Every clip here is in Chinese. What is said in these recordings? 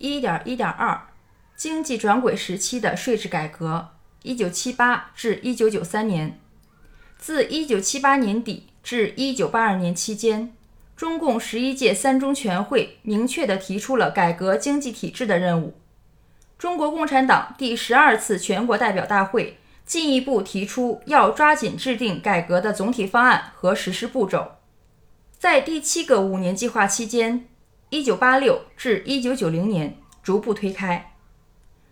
一点一点二，经济转轨时期的税制改革，一九七八至一九九三年。自一九七八年底至一九八二年期间，中共十一届三中全会明确地提出了改革经济体制的任务。中国共产党第十二次全国代表大会进一步提出，要抓紧制定改革的总体方案和实施步骤。在第七个五年计划期间，一九八六至一九九零年逐步推开。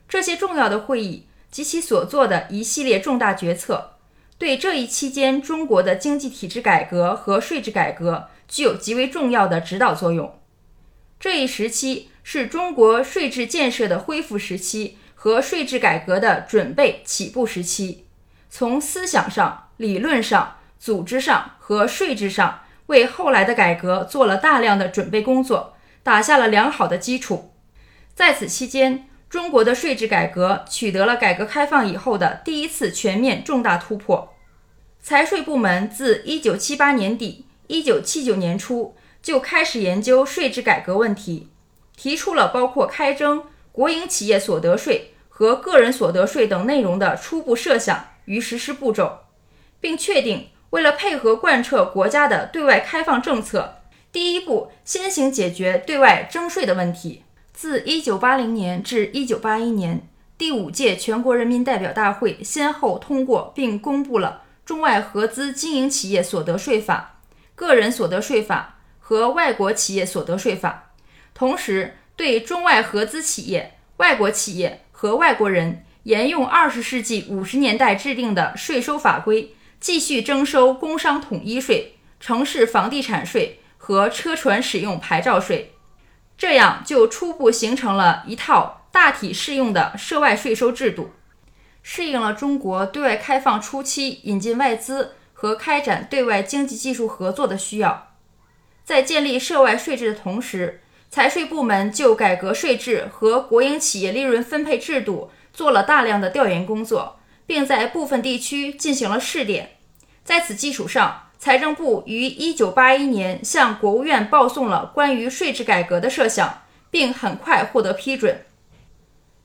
这些重要的会议及其所做的一系列重大决策，对这一期间中国的经济体制改革和税制改革具有极为重要的指导作用。这一时期是中国税制建设的恢复时期和税制改革的准备起步时期，从思想上、理论上、组织上和税制上。为后来的改革做了大量的准备工作，打下了良好的基础。在此期间，中国的税制改革取得了改革开放以后的第一次全面重大突破。财税部门自1978年底、1979年初就开始研究税制改革问题，提出了包括开征国营企业所得税和个人所得税等内容的初步设想与实施步骤，并确定。为了配合贯彻国家的对外开放政策，第一步先行解决对外征税的问题。自1980年至1981年，第五届全国人民代表大会先后通过并公布了《中外合资经营企业所得税法》《个人所得税法》和《外国企业所得税法》，同时对中外合资企业、外国企业和外国人沿用20世纪50年代制定的税收法规。继续征收工商统一税、城市房地产税和车船使用牌照税，这样就初步形成了一套大体适用的涉外税收制度，适应了中国对外开放初期引进外资和开展对外经济技术合作的需要。在建立涉外税制的同时，财税部门就改革税制和国营企业利润分配制度做了大量的调研工作。并在部分地区进行了试点，在此基础上，财政部于1981年向国务院报送了关于税制改革的设想，并很快获得批准。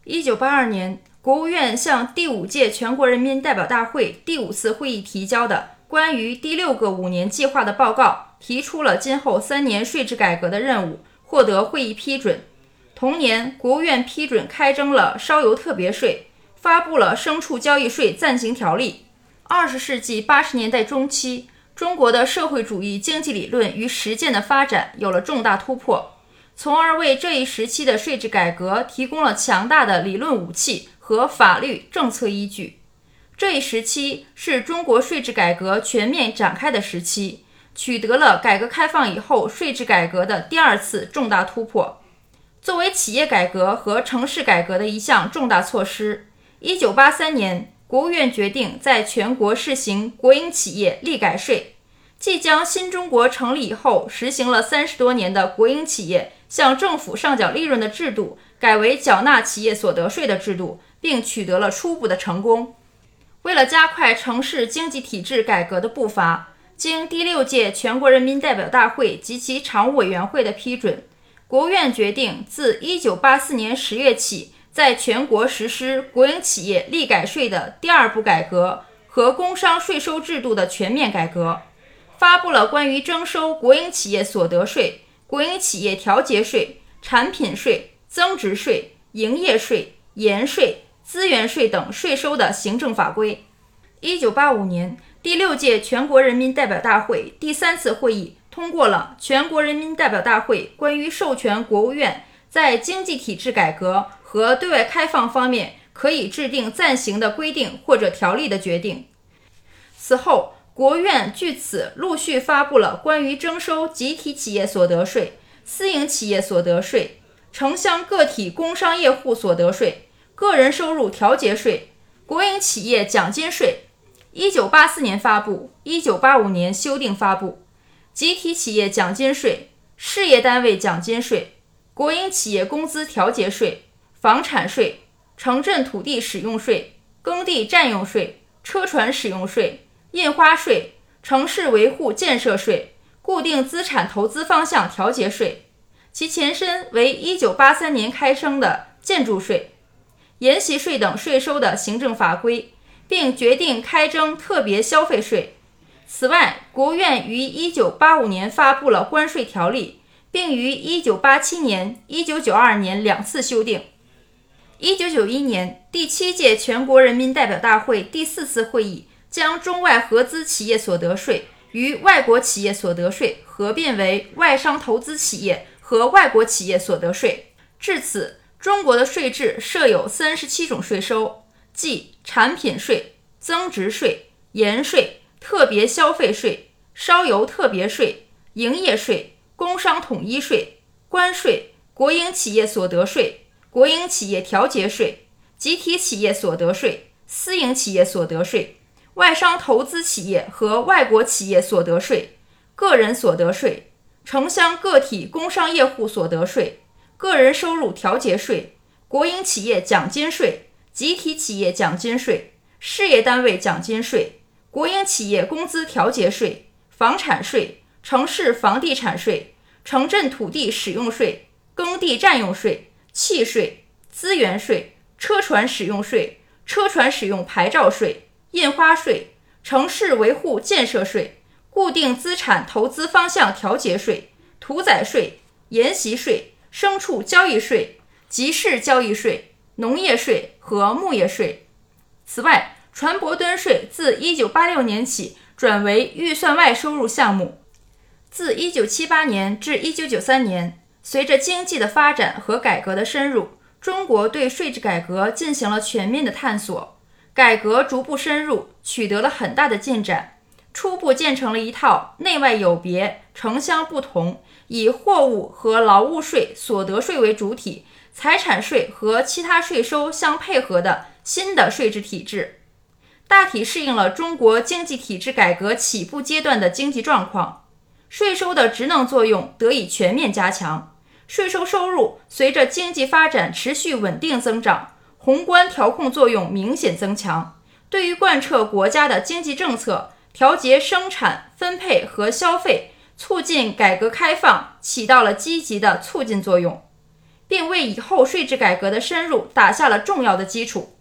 1982年，国务院向第五届全国人民代表大会第五次会议提交的关于第六个五年计划的报告，提出了今后三年税制改革的任务，获得会议批准。同年，国务院批准开征了烧油特别税。发布了牲畜交易税暂行条例。二十世纪八十年代中期，中国的社会主义经济理论与实践的发展有了重大突破，从而为这一时期的税制改革提供了强大的理论武器和法律政策依据。这一时期是中国税制改革全面展开的时期，取得了改革开放以后税制改革的第二次重大突破。作为企业改革和城市改革的一项重大措施。一九八三年，国务院决定在全国试行国营企业利改税，即将新中国成立以后实行了三十多年的国营企业向政府上缴利润的制度，改为缴纳企业所得税的制度，并取得了初步的成功。为了加快城市经济体制改革的步伐，经第六届全国人民代表大会及其常务委员会的批准，国务院决定自一九八四年十月起。在全国实施国营企业利改税的第二步改革和工商税收制度的全面改革，发布了关于征收国营企业所得税、国营企业调节税、产品税、增值税、营业税、盐税、资源税等税收的行政法规。一九八五年，第六届全国人民代表大会第三次会议通过了《全国人民代表大会关于授权国务院在经济体制改革》。和对外开放方面可以制定暂行的规定或者条例的决定。此后，国务院据此陆续发布了关于征收集体企业所得税、私营企业所得税、城乡个体工商业户所得税、个人收入调节税、国营企业奖金税。一九八四年发布，一九八五年修订发布。集体企业奖金税、事业单位奖金税、国营企业工资调节税。房产税、城镇土地使用税、耕地占用税、车船使用税、印花税、城市维护建设税、固定资产投资方向调节税、其前身为1983年开征的建筑税、沿袭税等税收的行政法规，并决定开征特别消费税。此外，国务院于1985年发布了关税条例，并于1987年、1992年两次修订。1991年，第七届全国人民代表大会第四次会议将中外合资企业所得税与外国企业所得税合并为外商投资企业和外国企业所得税。至此，中国的税制设有三十七种税收，即产品税、增值税、盐税。特别消费税、烧油特别税、营业税、工商统一税、关税、国营企业所得税、国营企业调节税、集体企业所得税、私营企业所得税、外商投资企业和外国企业所得税、个人所得税、城乡个体工商业户所得税、个人收入调节税、国营企业奖金税、集体企业奖金税、事业单位奖金税。国营企业工资调节税、房产税、城市房地产税、城镇土地使用税、耕地占用税、契税、资源税、车船使用税、车船使用牌照税、印花税、城市维护建设税、固定资产投资方向调节税、屠宰税、沿袭税、牲畜交易税、集市交易税、农业税和牧业税。此外，船舶吨税自1986年起转为预算外收入项目。自1978年至1993年，随着经济的发展和改革的深入，中国对税制改革进行了全面的探索。改革逐步深入，取得了很大的进展，初步建成了一套内外有别、城乡不同，以货物和劳务税、所得税为主体，财产税和其他税收相配合的新的税制体制。大体适应了中国经济体制改革起步阶段的经济状况，税收的职能作用得以全面加强，税收收入随着经济发展持续稳定增长，宏观调控作用明显增强，对于贯彻国家的经济政策、调节生产分配和消费、促进改革开放起到了积极的促进作用，并为以后税制改革的深入打下了重要的基础。